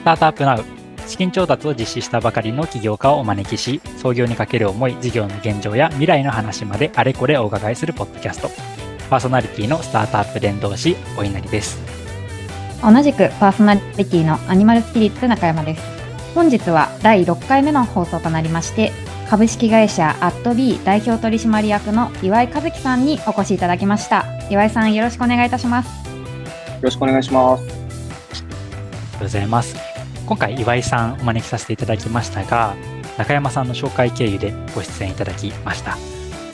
スタートアップナウ資金調達を実施したばかりの起業家をお招きし、創業にかける思い、事業の現状や未来の話まであれこれお伺いするポッドキャスト。パーソナリティのスタートアップ伝道師、お稲荷です。同じくパーソナリティのアニマルスピリッツ中山です。本日は第6回目の放送となりまして、株式会社アットビー代表取締役の岩井和樹さんにお越しいただきました。岩井さん、よろしくお願いいたします。よろしくお願いします。ありがとうございます。今回岩井さんお招きさせていただきましたが中山さんの紹介経由でご出演いただきました。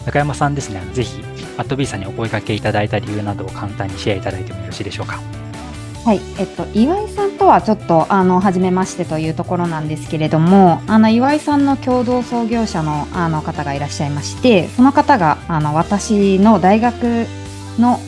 中山さんですねぜひアットビーさんにお声掛けいただいた理由などを簡単にシェアいただいてもよろしいでしょうか。はい、えっと、岩井さんとはちょっとあの初めましてというところなんですけれどもあの岩井さんの共同創業者のあの方がいらっしゃいましてその方があの私の大学の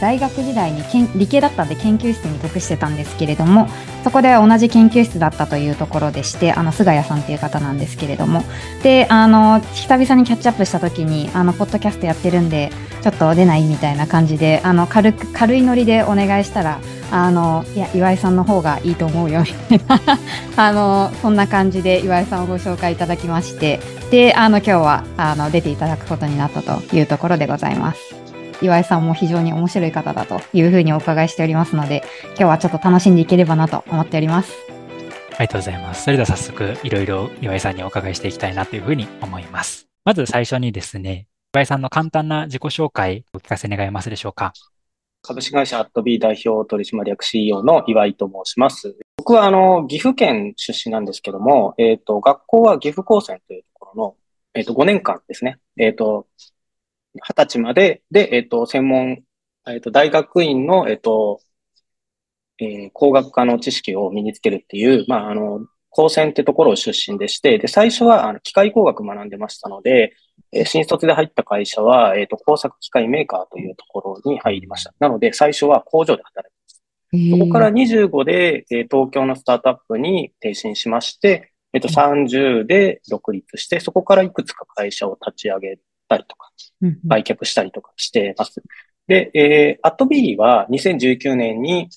大学時代に理系だったんで研究室に属してたんですけれどもそこで同じ研究室だったというところでしてあの菅谷さんという方なんですけれども。であの久々にキャッチアップした時にあのポッドキャストやってるんでちょっと出ないみたいな感じであの軽く軽いノリでお願いしたらあのいや岩井さんの方がいいと思うよみたいな。あのそんな感じで岩井さんをご紹介いただきまして。であの今日はあの出ていただくことになったというところでございます。岩井さんも非常に面白い方だというふうにお伺いしておりますので、今日はちょっと楽しんでいければなと思っております。ありがとうございます。それでは早速、いろいろ岩井さんにお伺いしていきたいなというふうに思います。まず最初にですね、岩井さんの簡単な自己紹介をお聞かせ願えますでしょうか？株式会社アットビー代表取締役 CEO の岩井と申します。僕はあの、岐阜県出身なんですけども、えっ、ー、と、学校は岐阜高専というところの、えっ、ー、と、5年間ですね。えっ、ー、と、二十歳までで、えっ、ー、と、専門、えっ、ー、と、大学院の、えっ、ー、と、えー、工学科の知識を身につけるっていう、まあ、あの、高専ってところを出身でして、で、最初は、あの、機械工学学んでましたので、えー、新卒で入った会社は、えっ、と、工作機械メーカーというところに入りました。なので、最初は工場で働いてます。そこから25で、えー、東京のスタートアップに転身しまして、えっ、と、30で独立して、そこからいくつか会社を立ち上げたりとか、売却したりとかしてます。で、えー、アットビーは2019年に、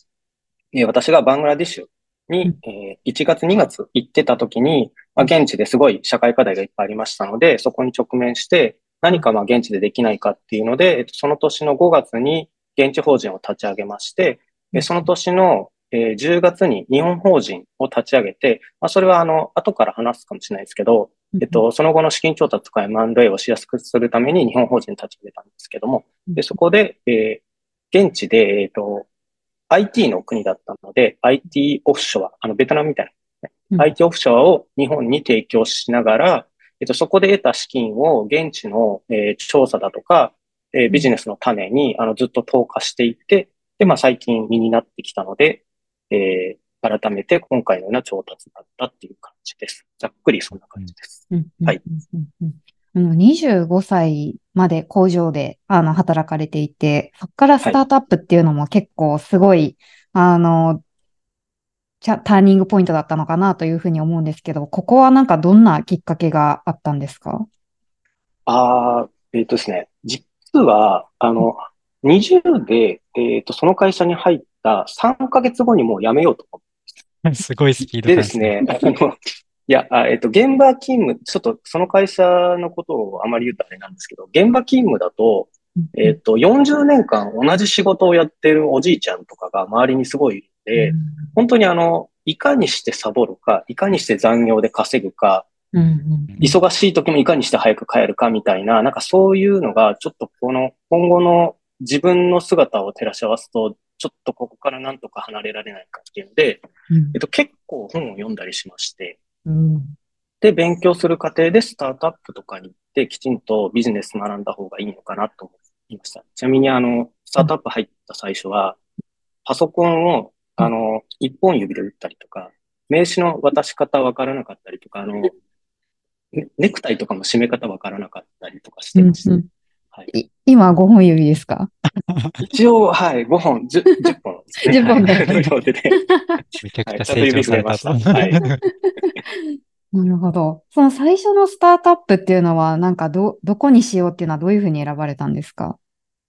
えー、私がバングラディッシュに、えー、1月2月行ってた時に、まあ、現地ですごい社会課題がいっぱいありましたので、そこに直面して、何かまあ現地でできないかっていうので、えっと、その年の5月に現地法人を立ち上げまして、でその年の、えー、10月に日本法人を立ち上げて、まあ、それはあの、後から話すかもしれないですけど、えっと、その後の資金調達とか M&A をしやすくするために日本法人立ち上げたんですけども、で、そこで、えー、現地で、えっと、IT の国だったので、IT オフショア、あの、ベトナムみたいな、ね、うん、IT オフショアを日本に提供しながら、えっと、そこで得た資金を現地の、えー、調査だとか、えー、ビジネスの種に、あの、ずっと投下していって、で、まあ、最近身になってきたので、えー、改めて今回のような調達だったっていう感じです。ざっくりそんな感じです。はい。25歳まで工場であの働かれていて、そこからスタートアップっていうのも結構すごい、はい、あの、ターニングポイントだったのかなというふうに思うんですけど、ここはなんかどんなきっかけがあったんですか？ああ、えっ、ー、とですね、実は、あの、20で、えっ、ー、と、その会社に入った3ヶ月後にもう辞めようと思っ すごいスピードでですね、あの、いや、あえっと、現場勤務、ちょっとその会社のことをあまり言うとあれなんですけど、現場勤務だと、えっと、40年間同じ仕事をやってるおじいちゃんとかが周りにすごいいるので、本当にあの、いかにしてサボるか、いかにして残業で稼ぐか、忙しい時もいかにして早く帰るかみたいな、なんかそういうのが、ちょっとこの今後の自分の姿を照らし合わすと、ちょっとここからなんとか離れられないかっていうので、うん、えっと、結構本を読んだりしまして、うん、で、勉強する過程でスタートアップとかに行って、きちんとビジネス学んだ方がいいのかなと思いました。ちなみに、あの、スタートアップ入った最初は、パソコンを、あの、一本指で打ったりとか、名刺の渡し方わからなかったりとか、あの、ネクタイとかも締め方わからなかったりとかしてました。うんうんはい、今5本指ですか？一応、はい、5本、10, 10本ですね。10本で。めちゃくちゃ成長された。と。はい、なるほど。その最初のスタートアップっていうのは、なんかど、どこにしようっていうのはどういうふうに選ばれたんですか？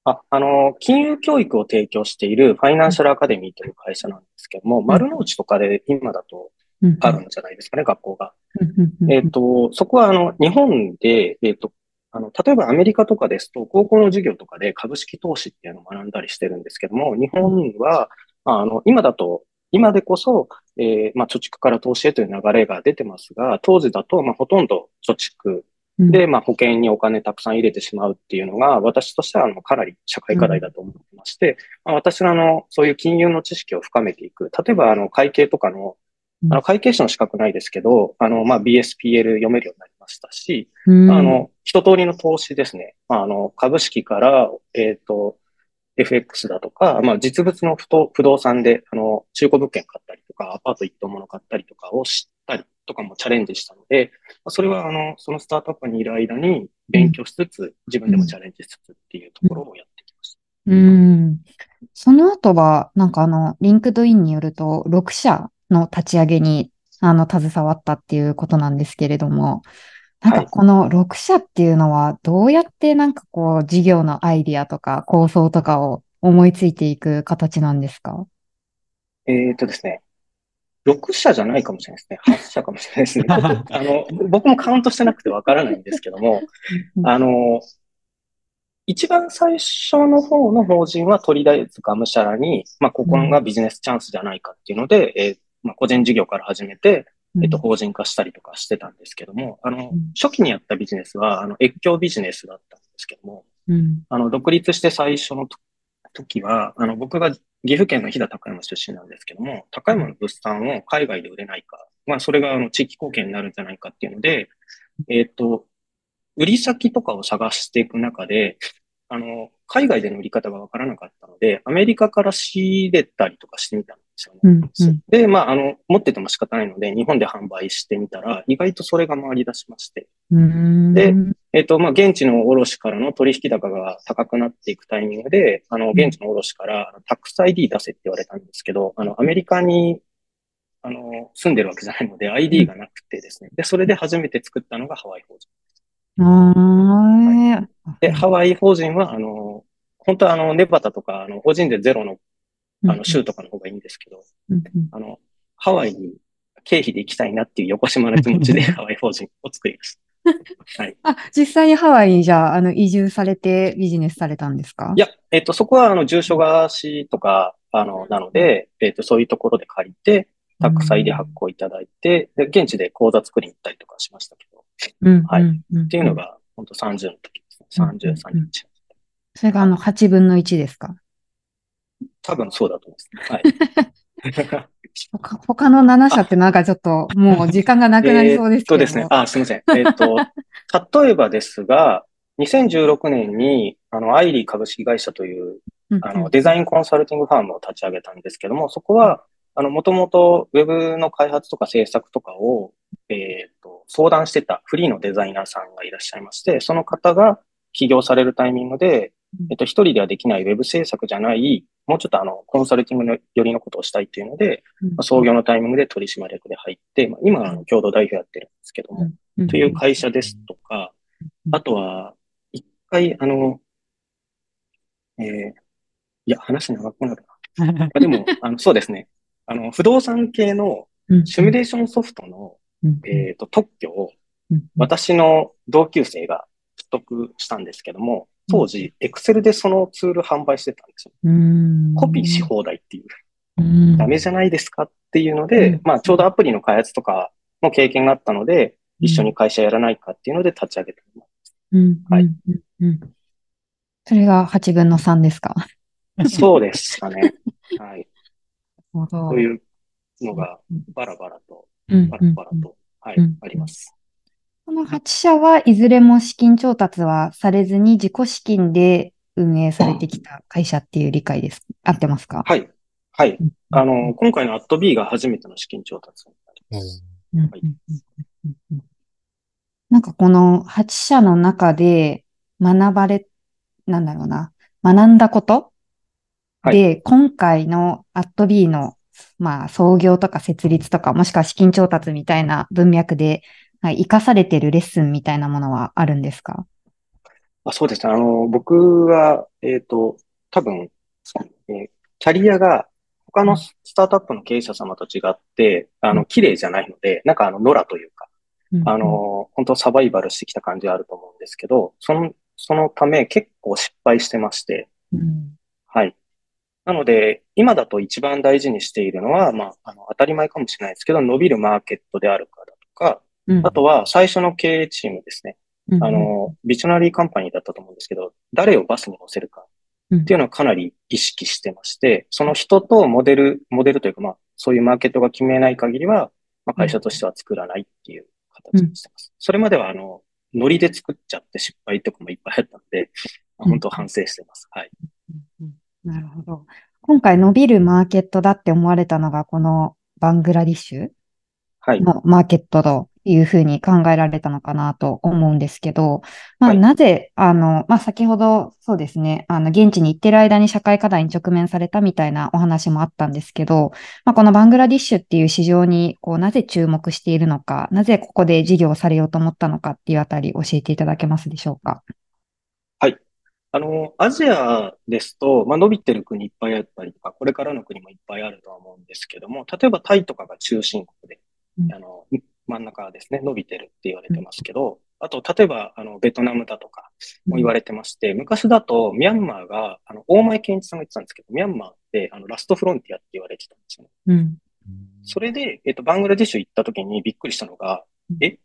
あ、あの、金融教育を提供しているファイナンシャルアカデミーという会社なんですけども、丸の内とかで今だとあるんじゃないですかね、学校が。えっ、と、そこはあの、日本で、えっ、と、あの、例えばアメリカとかですと、高校の授業とかで株式投資っていうのを学んだりしてるんですけども、日本は、あの、今だと、今でこそ、えー、まあ、貯蓄から投資へという流れが出てますが、当時だと、まあ、ほとんど貯蓄で、まあ、保険にお金たくさん入れてしまうっていうのが、私としては、あの、かなり社会課題だと思ってまして、まあ、私のあの、そういう金融の知識を深めていく。例えば、あの、会計とかの、あの、会計士の資格ないですけど、あの、まあ、BSPL 読めるようになりましたし、あの、一通りの投資ですね。まあ、あの、株式から、えっ、ー、と、FX だとか、まあ、実物の不動産で、あの、中古物件買ったりとか、アパート一棟物買ったりとかを知ったりとかもチャレンジしたので、それは、あの、そのスタートアップにいる間に勉強しつつ、自分でもチャレンジしつつっていうところをやってきました。うん。その後は、なんかあの、 LinkedIn によると、6社の立ち上げに、あの、携わったっていうことなんですけれども、なんかこの6社っていうのはどうやってなんかこう事業のアイディアとか構想とかを思いついていく形なんですか？えっとですね。6社じゃないかもしれないですね。8社かもしれないですね。あの、僕もカウントしてなくてわからないんですけども、あの、一番最初の方の法人はとりあえずがむしゃらに、まあ、ここがビジネスチャンスじゃないかっていうので、えー、まあ、個人事業から始めて、えっと、法人化したりとかしてたんですけども、あの、初期にやったビジネスは、あの、越境ビジネスだったんですけども、うん、あの、独立して最初の時は、あの、僕が岐阜県の飛騨高山出身なんですけども、高山の物産を海外で売れないか、まあ、それがあの地域貢献になるんじゃないかっていうので、えっ、と、売り先とかを探していく中で、あの、海外での売り方がわからなかったので、アメリカから仕入れたりとかしてみたんで。うんうん、で、まあ、あの、持ってても仕方ないので、日本で販売してみたら、意外とそれが回り出しまして。で、えっ、ー、と、まあ、現地の卸からの取引高が高くなっていくタイミングで、あの、現地の卸から、タックス ID 出せって言われたんですけど、あの、アメリカに、あの、住んでるわけじゃないので、ID がなくてですね。で、それで初めて作ったのがハワイ法人。はい、で、ハワイ法人は、あの、本当はあの、ネバタとか、あの、法人でゼロの、あの、州とかの方がいいんですけど、あの、ハワイに経費で行きたいなっていう横島な気持ちでハワイ法人を作りました。はい。あ、実際にハワイにじゃあ、あの、移住されてビジネスされたんですか？いや、えっ、と、そこは、あの、住所貸しとか、あの、なので、えっ、と、そういうところで借りて、宅配で発行いただいて、で、現地で口座作りに行ったりとかしましたけど、うん、はい。っていうのが、本当30の時ですね。30、31。それがあの8分の1ですか？多分そうだと思います。はい。他他の7社ってなんかちょっともう時間がなくなりそうですけど。えっとですね。あ、すみません。えっと、例えばですが、2016年に、あの、アイリー株式会社という、あの、デザインコンサルティングファームを立ち上げたんですけども、そこは、あの、もともとウェブの開発とか制作とかを、えっ、ー、と、相談してたフリーのデザイナーさんがいらっしゃいまして、その方が起業されるタイミングで、えっと、一人ではできないウェブ制作じゃない、もうちょっとあの、コンサルティングのよりのことをしたいっていうので、まあ、創業のタイミングで取締役で入って、まあ、今、あの、共同代表やってるんですけども、という会社ですとか、あとは、一回、あの、えー、いや、話長くなるな。あでも、あの、そうですね。あの、不動産系のシミュレーションソフトの、えっ、と、特許を、私の同級生が取得したんですけども、当時、エクセルでそのツール販売してたんですよ。コピーし放題っていう。ダメじゃないですかっていうので、まあ、ちょうどアプリの開発とかの経験があったので、一緒に会社やらないかっていうので立ち上げてます。はい。それが8分の3ですか？そうですかね。はい。というのが、バラバラと、バラバラと、はい、あります。この8社はいずれも資金調達はされずに自己資金で運営されてきた会社っていう理解です。合ってますか？はい。はい。あの、今回のアット B が初めての資金調達になります。はい、なんかこの8社の中で学ばれ、なんだろうな、学んだこと？で、はい、今回のアット B のまあ、創業とか設立とか、もしくは資金調達みたいな文脈で、はい、活かされてるレッスンみたいなものはあるんですか？あそうですね。あの、僕は、えっ、と、多分、えーキャリアが他のスタートアップの経営者様と違って、あの、綺麗じゃないので、なんかあの、野良というか、うん。あ、の、本当サバイバルしてきた感じはあると思うんですけど、その、そのため結構失敗してまして、うん。はい。なので、今だと一番大事にしているのは、まあ、あの、当たり前かもしれないですけど、伸びるマーケットであるかだとか、うんあとは最初の経営チームですね。うんあの、ビジョナリーカンパニーだったと思うんですけど、誰をバスに乗せるかっていうのはかなり意識してまして、その人とモデル、モデルというか、まあ、そういうマーケットが決めない限りは、まあ、会社としては作らないっていう形にしてます。それまでは、あの、ノリで作っちゃって失敗とかもいっぱいあったので、まあ本当反省してます。はい。なるほど。今回伸びるマーケットだって思われたのが、このバングラディッシュはい。のマーケットというふうに考えられたのかなと思うんですけど、まあ、はい。なぜ、あの、まあ、先ほど、そうですね、あの、現地に行ってる間に社会課題に直面されたみたいなお話もあったんですけど、まあ、このバングラディッシュっていう市場に、こう、なぜ注目しているのか、なぜここで事業をされようと思ったのかっていうあたり教えていただけますでしょうか？あの、アジアですと、まあ、伸びてる国いっぱいあったりとか、これからの国もいっぱいあるとは思うんですけども、例えばタイとかが中心国でうん、あの、真ん中ですね、伸びてるって言われてますけど、あと、例えば、あの、ベトナムだとかも言われてまして、昔だとミャンマーが、あの、大前健一さんが言ってたんですけど、ミャンマーって、あの、ラストフロンティアって言われてたんですよね。うん。それで、えっと、バングラデシュ行った時にびっくりしたのがうん、え、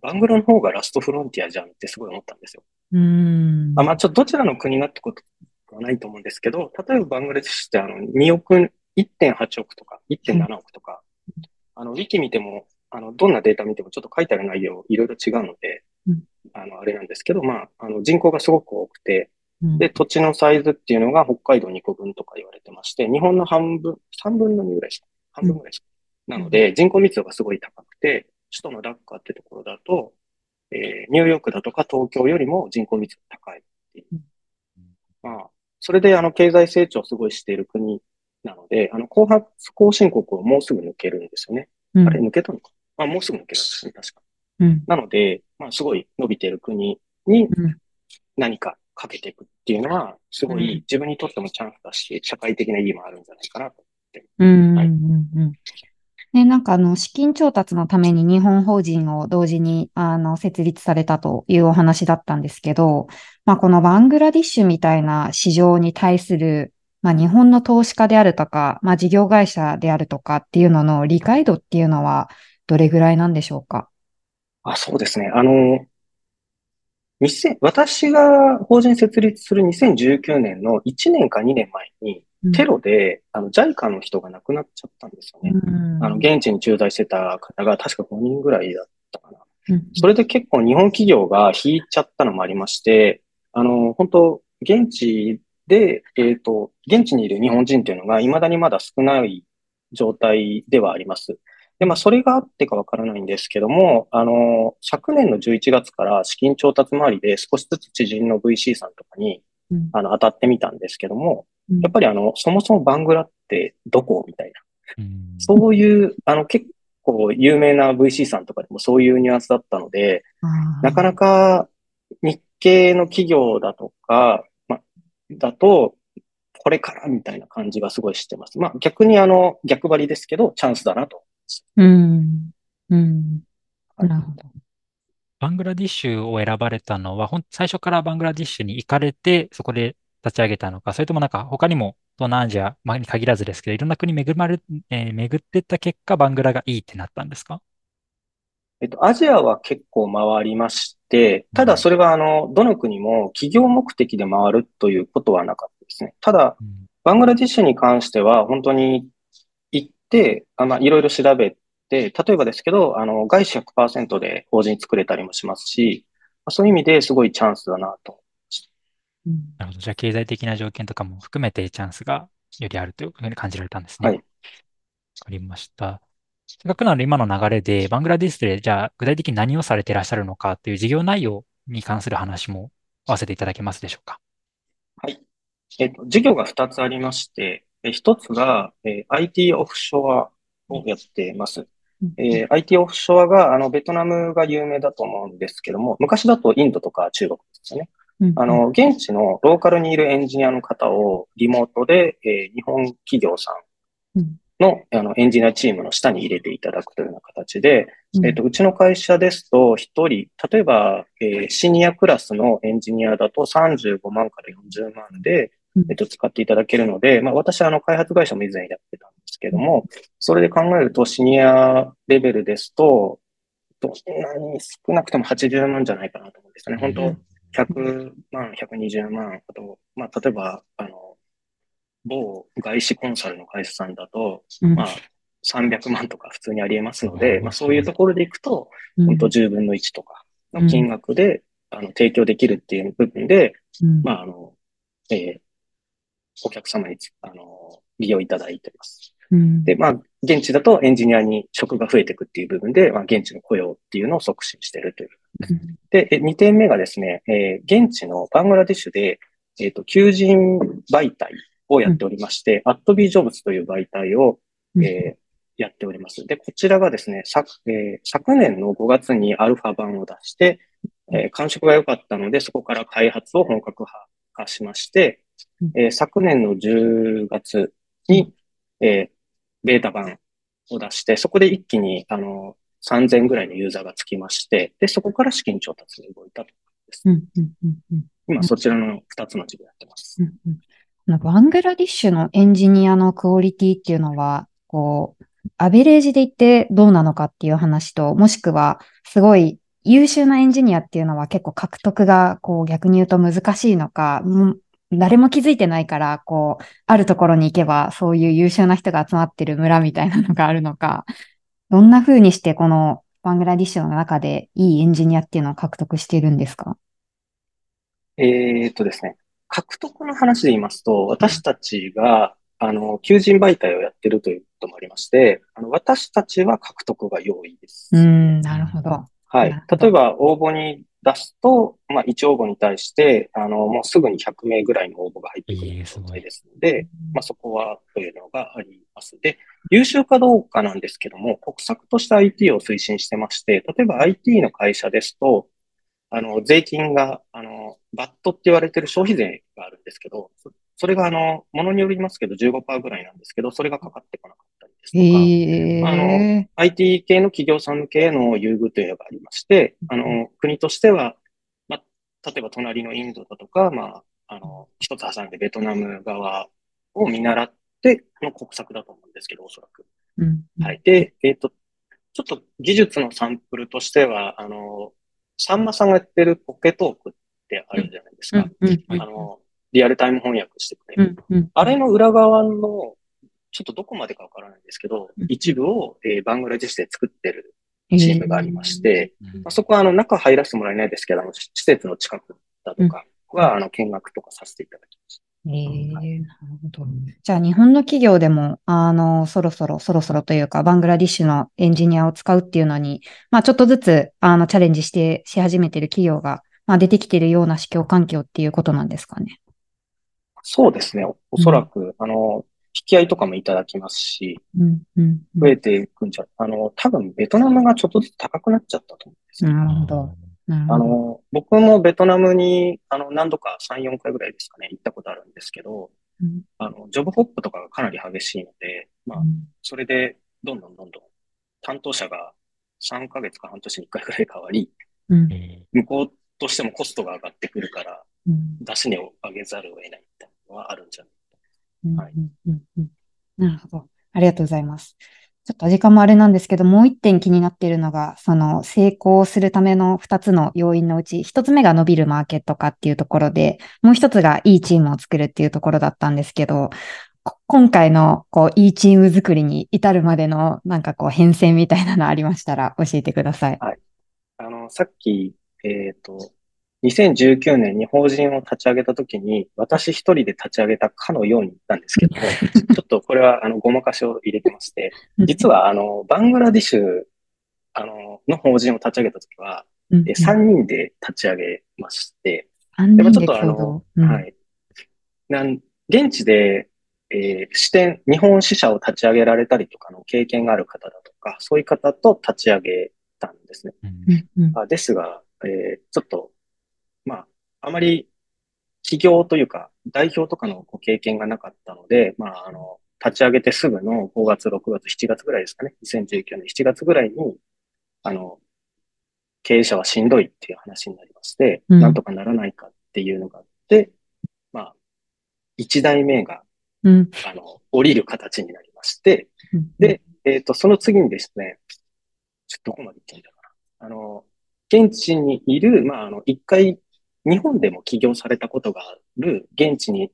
バングラの方がラストフロンティアじゃんってすごい思ったんですよ。うーん。あ、まあ、ちょっとどちらの国がってことはないと思うんですけど、例えばバングラデシュってあの、2億、1.8億とか、1.7億とか、あの、ウィキ見ても、あの、どんなデータ見てもちょっと書いてある内容いろいろ違うのでうん、あの、あれなんですけど、まあ、あの、人口がすごく多くて、うんで、土地のサイズっていうのが北海道2個分とか言われてまして、日本の半分、3分の2ぐらいですか。半分ぐらいですか。なので、人口密度がすごい高くて、首都のダッカーってところだと、えーニューヨークだとか東京よりも人口密度高いっていう。まあ、それであの経済成長をすごいしている国なので、あの後発後進国をもうすぐ抜けるんですよね。うんあれ抜けたのか。まあ、もうすぐ抜けるんですね、確か。うん。なので、まあ、すごい伸びている国にうん何かかけていくっていうのは、すごうんい自分にとってもチャンスだし、社会的な意義もあるんじゃないかなと。うんはいうんうんね、なんかあの、資金調達のために日本法人を同時にあの設立されたというお話だったんですけど、まあ、このバングラディッシュみたいな市場に対する、まあ、日本の投資家であるとか、まあ、事業会社であるとかっていうのの理解度っていうのはどれぐらいなんでしょうか？あ、そうですね。あの、2000私が法人設立する2019年の1年か2年前に、テロで、あの、JICA の人が亡くなっちゃったんですよね。うんあの、現地に駐在してた方が確か5人ぐらいだったかな。うんそれで結構日本企業が引いちゃったのもありまして、あの、本当現地で、えっと、現地にいる日本人っていうのが未だにまだ少ない状態ではあります。で、まあ、それがあってかわからないんですけども、あの、昨年の11月から資金調達周りで少しずつ知人の VC さんとかに、うんあの、当たってみたんですけども、うんやっぱりあの、そもそもバングラってどこみたいな。うんそういう、あの、結構有名な VC さんとかでもそういうニュアンスだったので、なかなか日系の企業だとか、ま、だと、これからみたいな感じがすごいしてます。まあ逆にあの、逆張りですけど、チャンスだなと。うん。うん。はいなるほど。バングラディッシュを選ばれたのは、ほん最初からバングラディッシュに行かれて、そこで立ち上げたのか、それともなんか他にも東南アジアまあに限らずですけど、いろんな国巡まれ、えー巡ってった結果、バングラがいいってなったんですか？えっと、アジアは結構回りまして、ただそれはあの、どの国も企業目的で回るということはなかったですね。ただ、うんバングラディッシュに関しては、本当に行って、あまあ、いろいろ調べて、例えばですけど、あの、外資100%で法人作れたりもしますし、まあそういう意味ですごいチャンスだなと。うんなるほど。じゃあ、経済的な条件とかも含めてチャンスがよりあるというふうに感じられたんですね。はいわかりました。せっかくなので今の流れで、バングラディッシュで、じゃあ、具体的に何をされていらっしゃるのかっていう事業内容に関する話も合わせていただけますでしょうか？はい。えっと、事業が2つありまして、え1つが、えー IT オフショアをやっています。えー IT オフショアが、あの、ベトナムが有名だと思うんですけども、昔だとインドとか中国ですよね。うん。あ、の、現地のローカルにいるエンジニアの方をリモートで、えー日本企業さんうん。のあのエンジニアチームの下に入れていただくというような形で、うん。えっと、うちの会社ですと、一人、例えば、えーシニアクラスのエンジニアだと35万から40万でうん、えっと、使っていただけるので、まあ、私はあの、開発会社も以前やってたんですけども、それで考えると、シニアレベルですと、どんなに少なくても80万じゃないかなと思うんですよね。本当100万、120万、あと、まあ、例えば、あの、某外資コンサルの会社さんだと、うん。まあ、300万とか普通にあり得ますので、まあ、そういうところでいくと、うん。本当10分の1とかの金額で、あの、提供できるっていう部分で、うん。まあ、あの、えーお客様につ、あの、利用いただいています。うんで、まあ、現地だとエンジニアに職が増えていくっていう部分で、まあ、現地の雇用っていうのを促進しているという。で、え2点目がですね、えー現地のバングラデシュで、えっ、と、求人媒体をやっておりまして、アットビージョブズという媒体を、うんえーやっております。で、こちらがですね、昨,、えー昨年の5月にアルファ版を出して、えー感触が良かったので、そこから開発を本格派化しまして、えー昨年の10月に、えーベータ版を出して、そこで一気に、あの、3000ぐらいのユーザーがつきまして、で、そこから資金調達に動いたと。うんうんうんうん今、そちらの2つの事業やってます。うんうんバングラディッシュのエンジニアのクオリティっていうのは、こう、アベレージで言ってどうなのかっていう話と、もしくは、すごい優秀なエンジニアっていうのは結構獲得が、こう、逆に言うと難しいのか、誰も気づいてないから、こう、あるところに行けば、そういう優秀な人が集まってる村みたいなのがあるのか、どんな風にしてこのバングラディッシュの中でいいエンジニアっていうのを獲得しているんですか？えーっとですね、獲得の話で言いますと、私たちが、あの、求人媒体をやってるということもありまして、あの、私たちは獲得が容易です。うーん、なるほど。はない例えば応募に出すと、まあ、1応募に対して、あの、もうすぐに100名ぐらいの応募が入ってくる状態ですので、まあ、そこはというのがあります。で、優秀かどうかなんですけども、国策として IT を推進してまして、例えば IT の会社ですと、あの、税金が、あの、バットって言われてる消費税があるんですけど、そそれがあの、ものによりますけど15%ぐらいなんですけど、それがかかってこなかったりですとか、へあえ。IT 系の企業さん向けへの優遇というのがありまして、あの、国としては、まあ、例えば隣のインドだとか、まあ、あの、一つ挟んでベトナム側を見習っての国策だと思うんですけど、おそらく。うんはい。で、えっ、と、ちょっと技術のサンプルとしては、あの、さんまさんがやってるポケトークってあるじゃないですか。あの、リアルタイム翻訳してくれる。うんうんあれの裏側の、ちょっとどこまでかわからないんですけどうん、一部を、えーバングラデシュで作ってるチームがありまし、て、うんまあ、そこはあの中入らせてもらえないですけど、あの施設の近くだとかは、あの見学とかさせていただきました。えーなるほど。じゃあ日本の企業でも、あの、そろそろ、そろそろというか、バングラディッシュのエンジニアを使うっていうのに、まあちょっとずつ、あの、チャレンジして、し始めてる企業が、まあ出てきてるような市況環境っていうことなんですかね。そうですね。おそらく、あの、引き合いとかもいただきますし、うん、うん。うん増えていくんじゃ、あの、多分ベトナムがちょっとずつ高くなっちゃったと思うんですよ。なるほど。あの、僕もベトナムに、あの、何度か3、4回ぐらいですかね、行ったことあるんですけど、うんあの、ジョブホップとかがかなり激しいので、まあ、それで、どんどんどんどん、担当者が3ヶ月か半年に1回ぐらい変わり、うんえ向こうとしてもコストが上がってくるから、うん出し値を上げざるを得ないはあるんじゃない？うんはいうんうんうんなるほど。ありがとうございます。ちょっと時間もあれなんですけど、もう一点気になっているのが、その成功するための二つの要因のうち、一つ目が伸びるマーケット化っていうところで、もう一つがいいチームを作るっていうところだったんですけど、こ今回のこういいチーム作りに至るまでのなんかこう変遷みたいなのありましたら教えてください。あの、さっき、えっと、2019年に法人を立ち上げたときに、私一人で立ち上げたかのように言ったんですけども、ちょっとこれは、あの、ごまかしを入れてまして、実は、あの、バングラディッシュ、あの、の法人を立ち上げたときは、うん。え3人で立ち上げまして、三でもちょっとあのはい。なん、現地で、えー支店、日本支社を立ち上げられたりとかの経験がある方だとか、そういう方と立ち上げたんですね。うんうん。うん。あですが、えーちょっと、まあ、あまり企業というか、代表とかのご経験がなかったので、まあ、あの、立ち上げてすぐの5月、6月、7月ぐらいですかね。2019年7月ぐらいに、あの、経営者はしんどいっていう話になりまして、うん、なんとかならないかっていうのがあって、まあ、1代目が、うん、あの、降りる形になりまして、うん、で、えっ、ー、と、その次にですね、ちょっとどこまで行ってんだかな。あの、現地にいる、まあ、あの、一回、日本でも起業されたことがある、現地に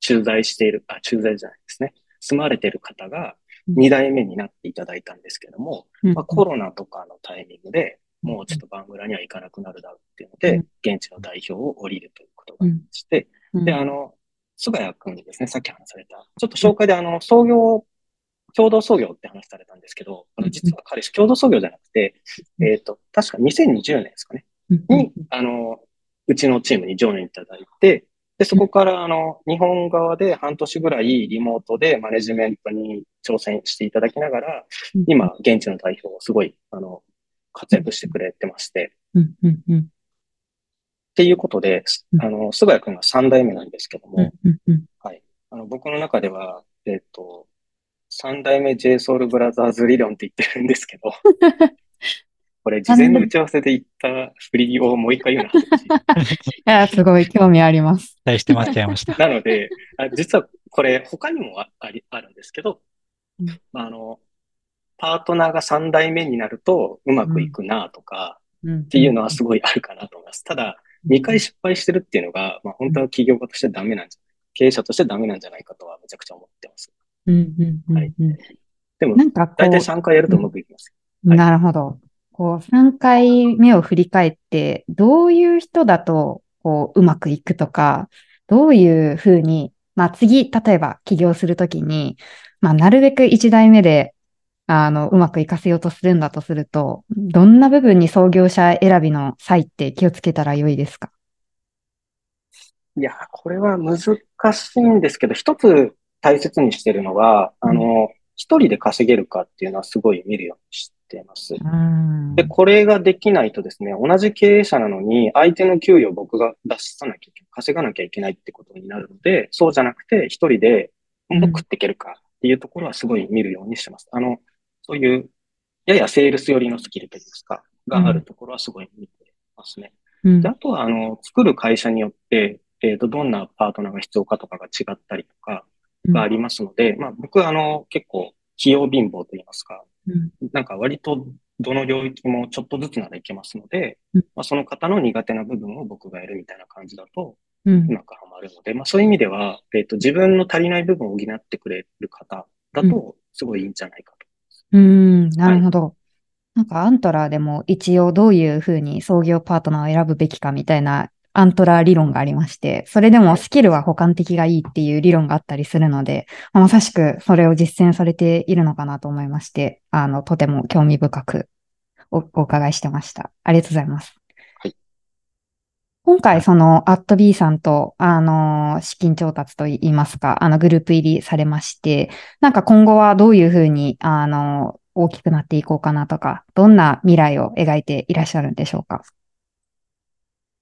駐在している、あ、駐在じゃないですね。住まれている方が2代目になっていただいたんですけども、まあ、コロナとかのタイミングで、もうちょっとバングラには行かなくなるだろうっていうので、現地の代表を降りるということがありまして、で、あの、菅谷君ですね、さっき話された、ちょっと紹介であの、創業、共同創業って話されたんですけど、あの実は彼氏共同創業じゃなくて、えっ、と、確か2020年ですかね、に、あの、うちのチームにジョインいただいて、で、そこから、あの、日本側で半年ぐらいリモートでマネジメントに挑戦していただきながら、今、現地の代表をすごい、あの、活躍してくれてまして。っていうことで、あの、菅谷君が3代目なんですけども、はい。あの、僕の中では、えっ、ー、と、3代目 JSOULBROTHERS 理論って言ってるんですけど、これ、事前の打ち合わせで言った振りをもう一回言うな。いや、すごい興味あります。期待して待ってました。なので、あ実はこれ、他にもあありあるんですけど、うん、まあ、あの、パートナーが3代目になるとうまくいくなとか、っていうのはすごいあるかなと思います。ただ、2回失敗してるっていうのが、まあ、本当は企業家としてダメなんじゃない経営者としてダメなんじゃないかとはめちゃくちゃ思ってます。うんうんうん、はい。でも、なんか大体3回やるとうまくいきます。はい、なるほど。こう、3回目を振り返って、どういう人だと、こう、うまくいくとか、どういうふうに、まあ次、例えば起業するときに、まあなるべく1代目で、あの、うまくいかせようとするんだとすると、どんな部分に創業者選びの際って気をつけたらよいですか？いや、これは難しいんですけど、一つ大切にしてるのは、あの、一人で稼げるかっていうのはすごい見るようにしています。で、これができないとですね、同じ経営者なのに、相手の給与を僕が出さなきゃいけない、稼がなきゃいけないってことになるので、そうじゃなくて、一人で食っていけるかっていうところはすごい見るようにしてます。あの、そういう、ややセールス寄りのスキルといいますか、があるところはすごい見てますね。であとは、あの、作る会社によって、えっ、ー、と、どんなパートナーが必要かとかが違ったりとかがありますので、まあ僕はあの、結構、器用貧乏といいますか、なんか割とどの領域もちょっとずつならいけますので、まあ、その方の苦手な部分を僕がやるみたいな感じだと、うまくはまるので、まあそういう意味では、えっ、ー、と、自分の足りない部分を補ってくれる方だと、すごいいいんじゃないかと。うん、なるほど。はい。なんかアントラーでも一応どういうふうに創業パートナーを選ぶべきかみたいなアントラー理論がありまして、それでもスキルは補完的がいいっていう理論があったりするので、まさしくそれを実践されているのかなと思いまして、あの、とても興味深くおお伺いしてました。ありがとうございます。はい、今回、その、アット B さんと、あの、資金調達といいますか、あの、グループ入りされまして、なんか今後はどういうふうに、あの、大きくなっていこうかなとか、どんな未来を描いていらっしゃるんでしょうか？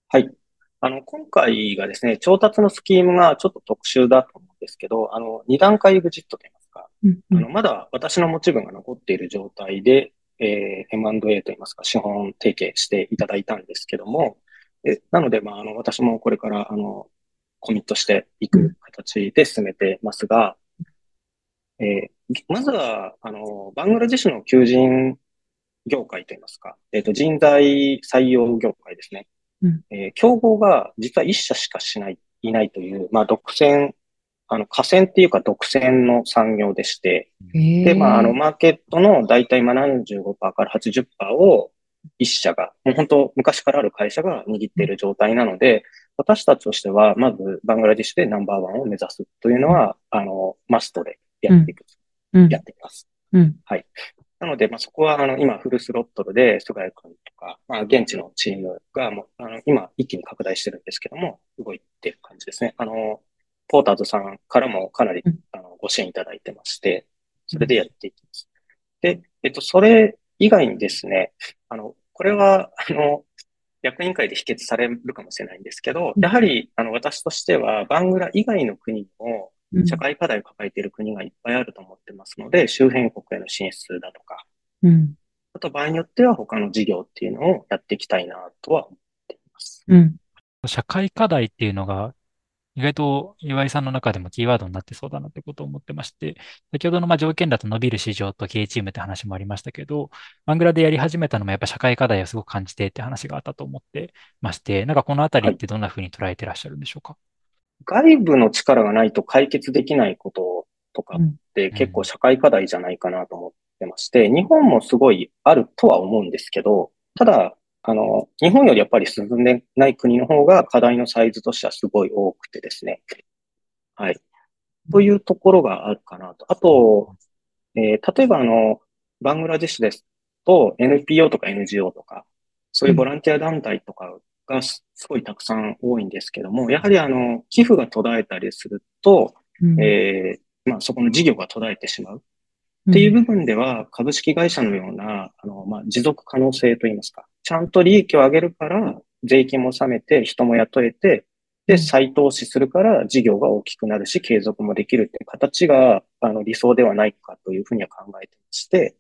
はい。あの、今回がですね、調達のスキームがちょっと特殊だと思うんですけど、あの、二段階エグジットといいますか、うんうん、あの、まだ私の持ち分が残っている状態で、えー、M&A といいますか、資本提携していただいたんですけども、えなので、まあ、あの、私もこれから、あの、コミットしていく形で進めてますが、えー、まずは、あの、バングラデシュの求人業界といいますか、えっ、ー、と、人材採用業界ですね。えー、競合が実は一社しかしない、いないという、まあ、独占、あの、河川っていうか独占の産業でして、で、まあ、あの、マーケットの大体まあ75%から80%を一社が、もう本当昔からある会社が握っている状態なので、私たちとしては、まずバングラディッシュでナンバーワンを目指すというのは、あの、マストでやっていく、うん、やっています。うん、はい。なので、まあ、そこは、あの、今、フルスロットルで、菅谷君とか、まあ、現地のチームが、もう、あの、今、一気に拡大してるんですけども、動いてる感じですね。あの、ポーターズさんからもかなり、あの、ご支援いただいてまして、それでやっていきます。で、えっと、それ以外にですね、あの、これは、あの、役員会で否決されるかもしれないんですけど、やはり、あの、私としては、バングラ以外の国にも、社会課題を抱えている国がいっぱいあると思ってますので、周辺国への進出だとか、うん、あと場合によっては他の事業っていうのをやっていきたいなとは思っています。うん、社会課題っていうのが意外と岩井さんの中でもキーワードになってそうだなってことを思ってまして、先ほどのまあ条件だと伸びる市場と経営チームって話もありましたけど、バングラでやり始めたのもやっぱ社会課題をすごく感じてって話があったと思ってまして、なんかこのあたりってどんなふうに捉えてらっしゃるんでしょうか、はい、外部の力がないと解決できないこととかって結構社会課題じゃないかなと思ってまして、日本もすごいあるとは思うんですけど、ただ、あの、日本よりやっぱり進んでない国の方が課題のサイズとしてはすごい多くてですね。はい。というところがあるかなと。あと、えー、例えばあの、バングラデシュですと NPO とか NGO とか、そういうボランティア団体とかがすごいたくさん多いんですけども、やはりあの、寄付が途絶えたりすると、うん、えー、まあそこの事業が途絶えてしまう。っていう部分では、株式会社のような、あの、まあ、持続可能性といいますか、ちゃんと利益を上げるから、税金も納めて、人も雇えて、で、再投資するから事業が大きくなるし、継続もできるっていう形が、あの、理想ではないかというふうには考えてまして、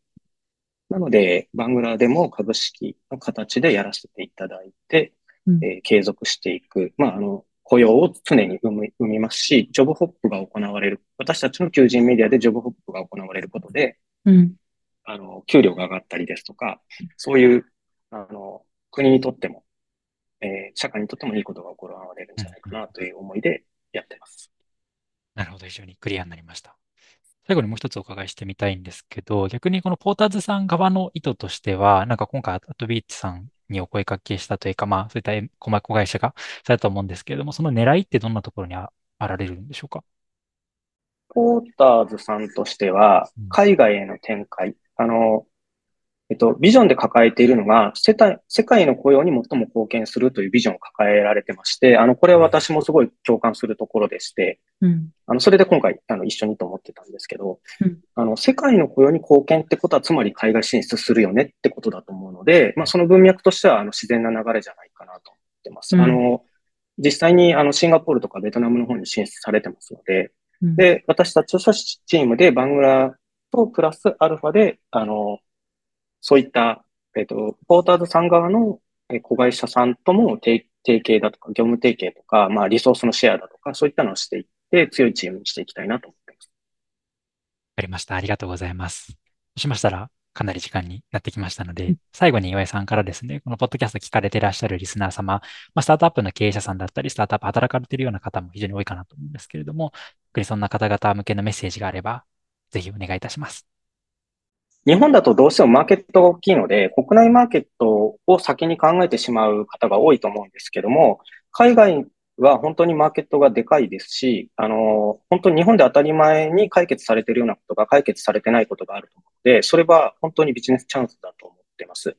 なので、バングラでも株式の形でやらせていただいて、うん、えー、継続していく。まあ、あの、雇用を常に生み生みますし、ジョブホップが行われる。私たちの求人メディアでジョブホップが行われることで、うん、あの、給料が上がったりですとか、そういう、あの、国にとっても、えー、社会にとってもいいことが行われるんじゃないかなという思いでやってます。なるほど、非常にクリアになりました。最後にもう一つお伺いしてみたいんですけど、逆にこのポーターズさん側の意図としては、なんか今回、アットビーチさんにお声掛けしたというか、まあ、そういった子会社がされたと思うんですけれども、その狙いってどんなところにあられるんでしょうか？ポーターズさんとしては、海外への展開、うん、あの、えっと、ビジョンで抱えているのが、世界、世界の雇用に最も貢献するというビジョンを抱えられてまして、あの、これは私もすごい共感するところでして、うん、あの、それで今回、あの、一緒にと思ってたんですけど、うん、あの、世界の雇用に貢献ってことは、つまり海外進出するよねってことだと思うので、まあ、その文脈としては、あの、自然な流れじゃないかなと思ってます。うん、あの、実際に、あの、シンガポールとかベトナムの方に進出されてますので、で、私たちとチームでバングラとプラスアルファで、あの、そういったえっ、と、ポーターズさん側の子会社さんとも提携だとか、業務提携とか、まあ、リソースのシェアだとか、そういったのをしていって、強いチームにしていきたいなと思っています。わかりました。ありがとうございます。そうしましたら、かなり時間になってきましたので、最後に岩井さんからですね、このポッドキャスト聞かれていらっしゃるリスナー様、まあ、スタートアップの経営者さんだったり、スタートアップ働かれているような方も非常に多いかなと思うんですけれども、特にそんな方々向けのメッセージがあれば、ぜひお願いいたします。日本だとどうしてもマーケットが大きいので、国内マーケットを先に考えてしまう方が多いと思うんですけども、海外は本当にマーケットがでかいですし、あの、本当に日本で当たり前に解決されているようなことが解決されてないことがあると思うので、それは本当にビジネスチャンスだと思ってます。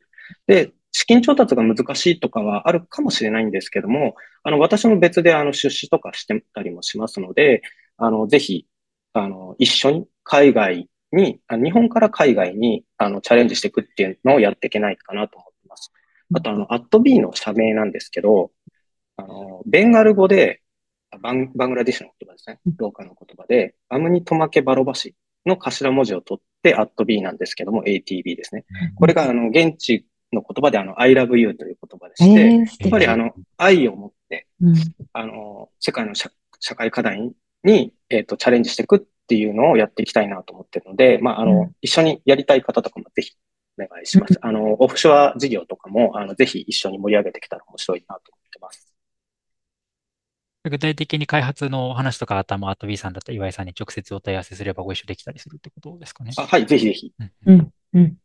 で、資金調達が難しいとかはあるかもしれないんですけども、あの、私も別であの出資とかしてたりもしますので、あの、ぜひ、あの、一緒に海外に、日本から海外にあのチャレンジしていくっていうのをやっていけないかなと思ってます。あと、あの、アットビーの社名なんですけど、あの、ベンガル語で、バンバングラディッシュの言葉ですね。ローカルの言葉で、アムニトマケバロバシの頭文字を取って、アットビーなんですけども、ATB ですね。これが、あの、現地の言葉で、あの、I love you という言葉でして、えー、やっぱり、あの、愛を持って、うん、あの、世界の社会課題に、えっ、ー、と、チャレンジしていくっていうのをやっていきたいなと思ってるので、まあ、あの、うん、一緒にやりたい方とかもぜひお願いします。あの、オフショア事業とかも、あの、ぜひ一緒に盛り上げてきたら面白いなと思ってます。具体的に開発のお話とかあったも、アート B さんだったら岩井さんに直接お問い合わせすればご一緒できたりするってことですかね。あはい、ぜひぜひ。うん、うん。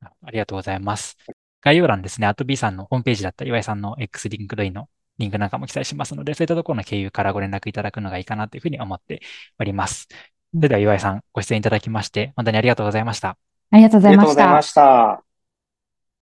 ありがとうございます。概要欄ですね、アート B さんのホームページだったり、岩井さんの X リンクドインのリンクなんかも記載しますので、そういったところの経由からご連絡いただくのがいいかなというふうに思っております。それでは岩井さん、ご出演いただきまして、本当にありがとうございました。ありがとうございました。ありがとうございました。